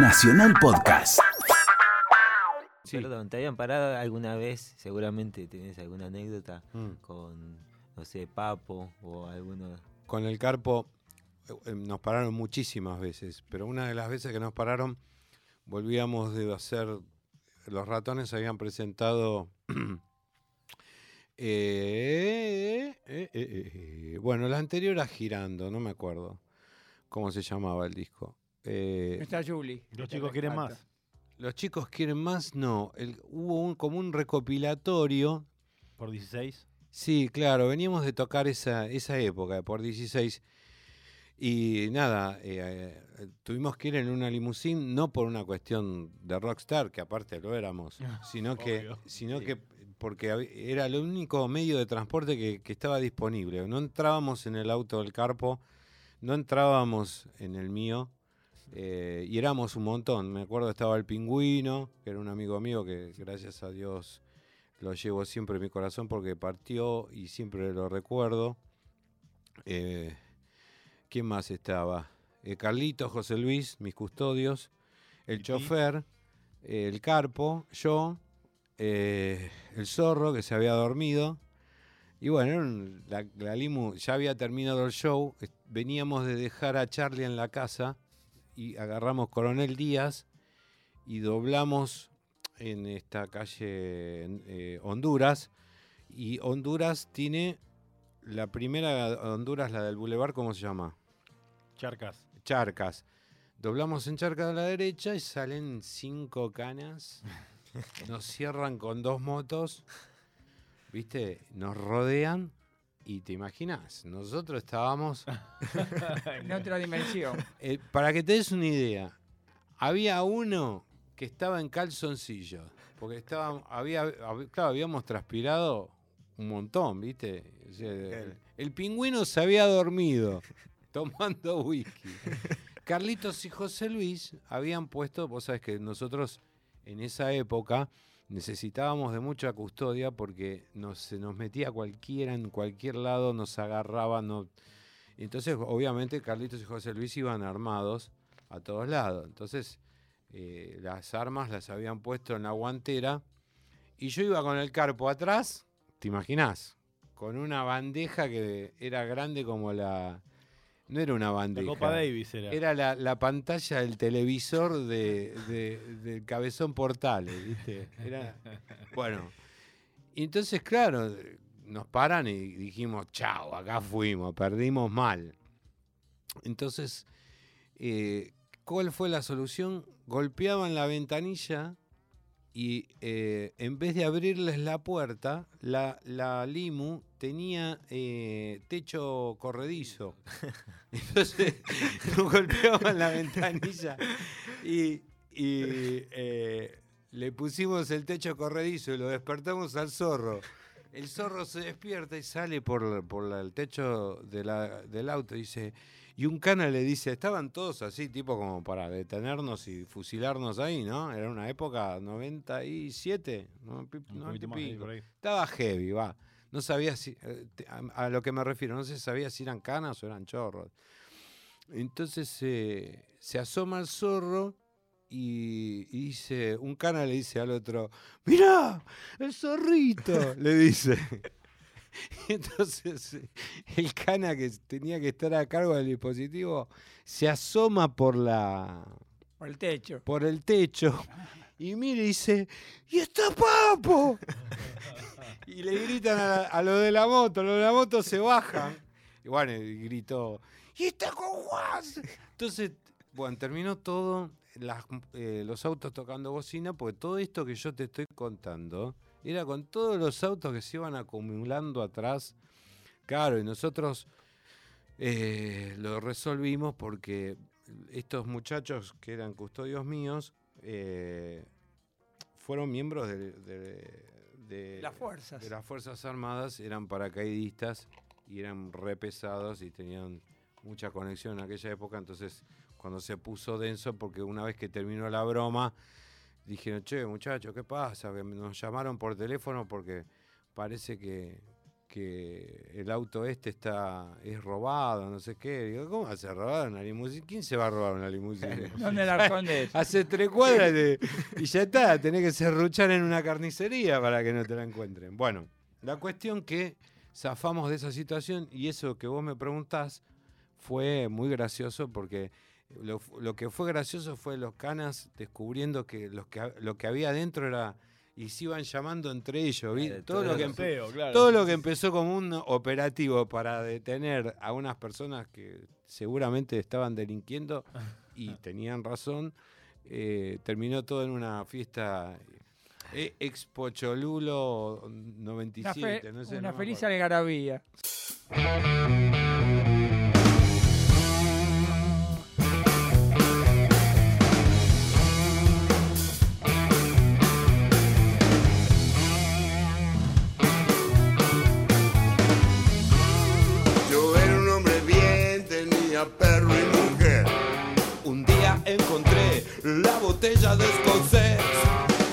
Nacional Podcast. Perdón, ¿te habían parado alguna vez? Seguramente tenés alguna anécdota Mm. con, no sé, Papo o alguno. Con el Carpo eh, eh, nos pararon muchísimas veces, pero una de las veces que nos pararon, volvíamos de hacer. Los ratones habían presentado. eh, eh, eh, eh, eh, bueno, la anterior era Girando, no me acuerdo cómo se llamaba el disco. Eh, Está Juli. Los chicos quieren más. los chicos quieren más, no. el- hubo un, como un recopilatorio Por 16. Sí, claro, veníamos de tocar esa, esa época, por 16. Y nada, eh, eh, tuvimos que ir en una limusín, no por una cuestión de rockstar, que aparte lo éramos, sino que, sino Sí. que porque era el único medio de transporte que, que estaba disponible. No entrábamos en el auto del Carpo, no entrábamos en el mío, eh, y éramos un montón. Me acuerdo estaba el pingüino, que era un amigo mío que gracias a Dios lo llevo siempre en mi corazón porque partió y siempre lo recuerdo. Eh, ¿Quién más estaba? Eh, Carlitos, José Luis, mis custodios, el chofer, el carpo, yo, eh, el zorro que se había dormido. Y bueno, la, la limu ya había terminado el show, veníamos de dejar a Charlie en la casa y agarramos Coronel Díaz y doblamos en esta calle eh, Honduras. Y Honduras tiene la primera Honduras, la del Boulevard, ¿cómo se llama? Charcas. Charcas. Doblamos en Charcas a la derecha y salen cinco canas. Nos cierran con dos motos. ¿Viste? Nos rodean. Y te imaginas, nosotros estábamos. En otra dimensión. Eh, para que te des una idea, había uno que estaba en calzoncillos. Porque estaba, había, hab- claro, habíamos transpirado un montón, ¿viste? O sea, el, el pingüino se había dormido tomando whisky. Carlitos y José Luis habían puesto, vos sabés que nosotros en esa época necesitábamos de mucha custodia porque nos, se nos metía cualquiera en cualquier lado, nos agarraba, no, entonces, obviamente, Carlitos y José Luis iban armados a todos lados. Entonces, eh, las armas las habían puesto en la guantera. Y yo iba con el carpo atrás, ¿te imaginás? Con una bandeja que era grande como la. No era una La bandeja. Copa Davis era. Era la, la pantalla del televisor de, de- del cabezón portales, ¿viste? Era, bueno, y entonces, claro, nos paran y dijimos, chao, acá fuimos, perdimos mal. Entonces, eh, ¿cuál fue la solución? Golpeaban la ventanilla y eh, en vez de abrirles la puerta, la, la limu tenía eh, techo corredizo. Entonces nos golpeaban la ventanilla y, y, eh, le pusimos el techo corredizo y lo despertamos al zorro. El zorro se despierta y sale por, por la- el techo de la- del auto y dice, y un cana le dice, estaban todos así, tipo como para detenernos y fusilarnos ahí, ¿no? Era una época 97, ¿no? Pi- Un 90 poquito y más ahí, pico. por ahí. Estaba heavy, va. No sabía si, eh, a lo que me refiero, no se sabía si eran canas o eran chorros. Entonces eh, se asoma el zorro y, y dice, un cana le dice al otro, mirá, el zorrito, le dice. Y Entonces el cana que tenía que estar a cargo del dispositivo se asoma por la Por el techo. por el techo y mira y dice, ¡y está Papo! y le gritan a, a los de la moto, los de la moto se bajan. Y bueno, y gritó, ¡y está con Juan! Entonces, bueno, terminó todo, las- eh, los autos tocando bocina, porque todo esto que yo te estoy contando era con todos los autos que se iban acumulando atrás. Claro, y nosotros eh, lo resolvimos porque estos muchachos que eran custodios míos eh, fueron miembros de, de- de- Las fuerzas. de las Fuerzas Armadas, eran paracaidistas y eran re pesados y tenían mucha conexión en aquella época, entonces cuando se puso denso, porque una vez que terminó la broma, dijeron, che, muchachos, ¿qué pasa? Que nos llamaron por teléfono porque parece que, que el auto este está es robado, no sé qué. Digo, ¿cómo va a ser robado una limusina? ¿Quién se va a robar una limusina? ¿Dónde la escondes? Hace tres cuadras de- y ya está, tenés que serruchar en una carnicería para que no te la encuentren. Bueno, la cuestión que zafamos de esa situación y eso que vos me preguntás fue muy gracioso porque lo, lo que fue gracioso fue los canas descubriendo que, los que lo que había adentro era y se iban llamando entre ellos. ¿vi? Claro, Todo, todo lo que Feo, claro. todo lo que empezó como un operativo para detener a unas personas que seguramente estaban delinquiendo y tenían razón, eh, terminó todo en una fiesta eh, Expo Cholulo Una, 97, fe- no sé. una no feliz algarabía. La botella de escocés.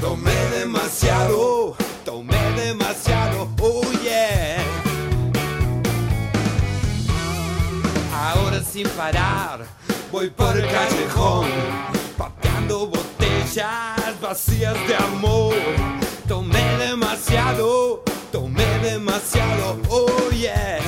Tomé demasiado, tomé demasiado, oh yeah. Ahora sin parar, voy por el callejón, pateando botellas vacías de amor. Tomé demasiado, tomé demasiado, oh yeah.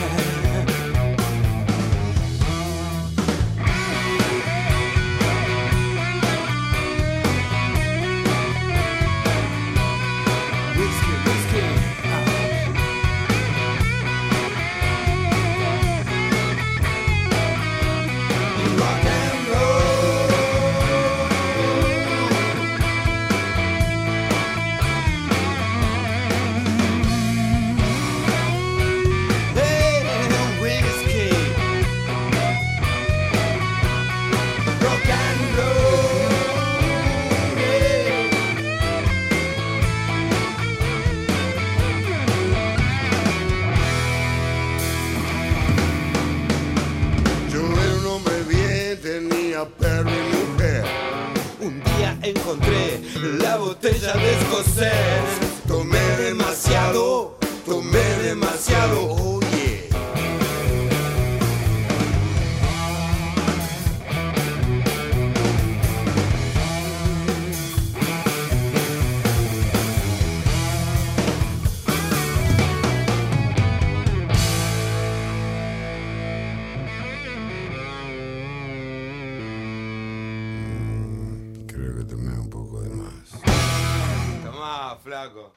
La botella de escocés. Tomé demasiado, tomé flago.